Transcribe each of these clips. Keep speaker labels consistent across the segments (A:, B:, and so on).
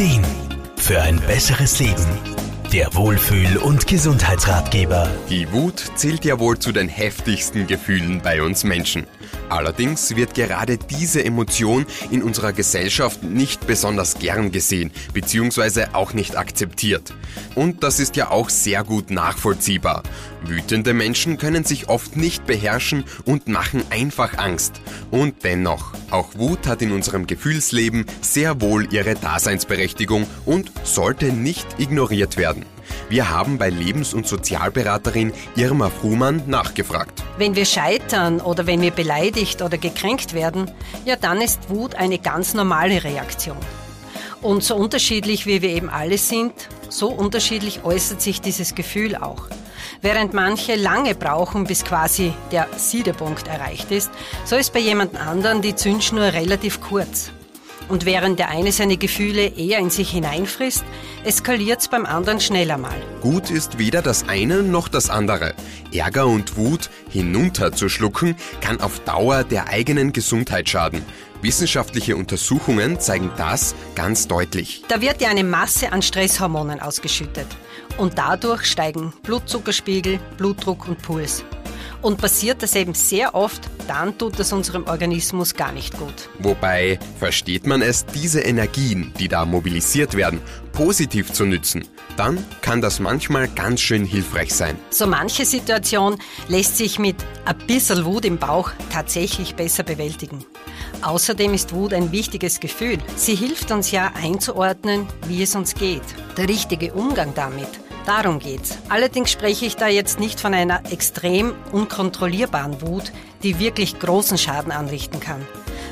A: Ideen für ein besseres Leben. Der Wohlfühl- und Gesundheitsratgeber.
B: Die Wut zählt ja wohl zu den heftigsten Gefühlen bei uns Menschen. Allerdings wird gerade diese Emotion in unserer Gesellschaft nicht besonders gern gesehen, beziehungsweise auch nicht akzeptiert. Und das ist ja auch sehr gut nachvollziehbar. Wütende Menschen können sich oft nicht beherrschen und machen einfach Angst. Und dennoch, auch Wut hat in unserem Gefühlsleben sehr wohl ihre Daseinsberechtigung und sollte nicht ignoriert werden. Wir haben bei Lebens- und Sozialberaterin Irma Fruhmann nachgefragt.
C: Wenn wir scheitern oder wenn wir beleidigt oder gekränkt werden, ja dann ist Wut eine ganz normale Reaktion. Und so unterschiedlich wie wir eben alle sind, so unterschiedlich äußert sich dieses Gefühl auch. Während manche lange brauchen, bis quasi der Siedepunkt erreicht ist, so ist bei jemand anderen die Zündschnur relativ kurz. Und während der eine seine Gefühle eher in sich hineinfrisst, eskaliert es beim anderen schneller mal.
B: Gut ist weder das eine noch das andere. Ärger und Wut hinunterzuschlucken kann auf Dauer der eigenen Gesundheit schaden. Wissenschaftliche Untersuchungen zeigen das ganz deutlich.
C: Da wird ja eine Masse an Stresshormonen ausgeschüttet. Und dadurch steigen Blutzuckerspiegel, Blutdruck und Puls. Und passiert das eben sehr oft, dann tut das unserem Organismus gar nicht gut.
B: Wobei versteht man es, diese Energien, die da mobilisiert werden, positiv zu nützen, dann kann das manchmal ganz schön hilfreich sein.
C: So manche Situation lässt sich mit ein bisschen Wut im Bauch tatsächlich besser bewältigen. Außerdem ist Wut ein wichtiges Gefühl. Sie hilft uns ja einzuordnen, wie es uns geht. Der richtige Umgang damit Darum geht's. Allerdings spreche ich da jetzt nicht von einer extrem unkontrollierbaren Wut, die wirklich großen Schaden anrichten kann.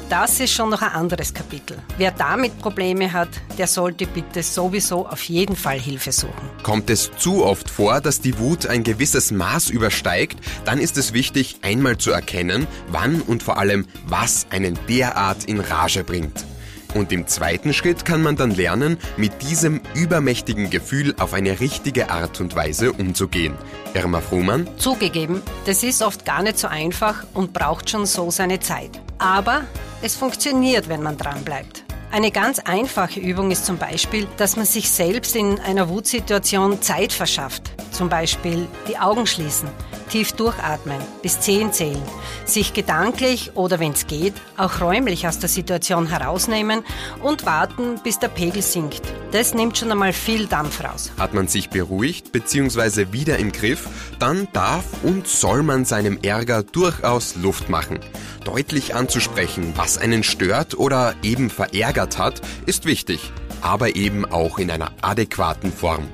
C: Das ist schon noch ein anderes Kapitel. Wer damit Probleme hat, der sollte bitte sowieso auf jeden Fall Hilfe suchen.
B: Kommt es zu oft vor, dass die Wut ein gewisses Maß übersteigt, dann ist es wichtig, einmal zu erkennen, wann und vor allem, was einen derart in Rage bringt. Und im zweiten Schritt kann man dann lernen, mit diesem übermächtigen Gefühl auf eine richtige Art und Weise umzugehen. Irma Fruhmann?
C: Zugegeben, das ist oft gar nicht so einfach und braucht schon so seine Zeit. Aber es funktioniert, wenn man dranbleibt. Eine ganz einfache Übung ist zum Beispiel, dass man sich selbst in einer Wutsituation Zeit verschafft. Zum Beispiel die Augen schließen, tief durchatmen, bis zehn zählen, sich gedanklich oder wenn es geht, auch räumlich aus der Situation herausnehmen und warten, bis der Pegel sinkt. Das nimmt schon einmal viel Dampf raus.
B: Hat man sich beruhigt bzw. wieder im Griff, dann darf und soll man seinem Ärger durchaus Luft machen. Deutlich anzusprechen, was einen stört oder eben verärgert hat, ist wichtig, aber eben auch in einer adäquaten Form.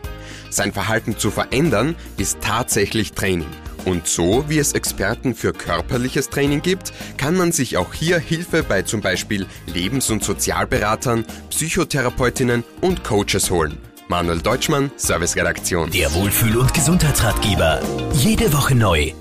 B: Sein Verhalten zu verändern ist tatsächlich Training. Und so wie es Experten für körperliches Training gibt, kann man sich auch hier Hilfe bei zum Beispiel Lebens- und Sozialberatern, Psychotherapeutinnen und Coaches holen. Manuel Deutschmann, Serviceredaktion.
A: Der Wohlfühl- und Gesundheitsratgeber. Jede Woche neu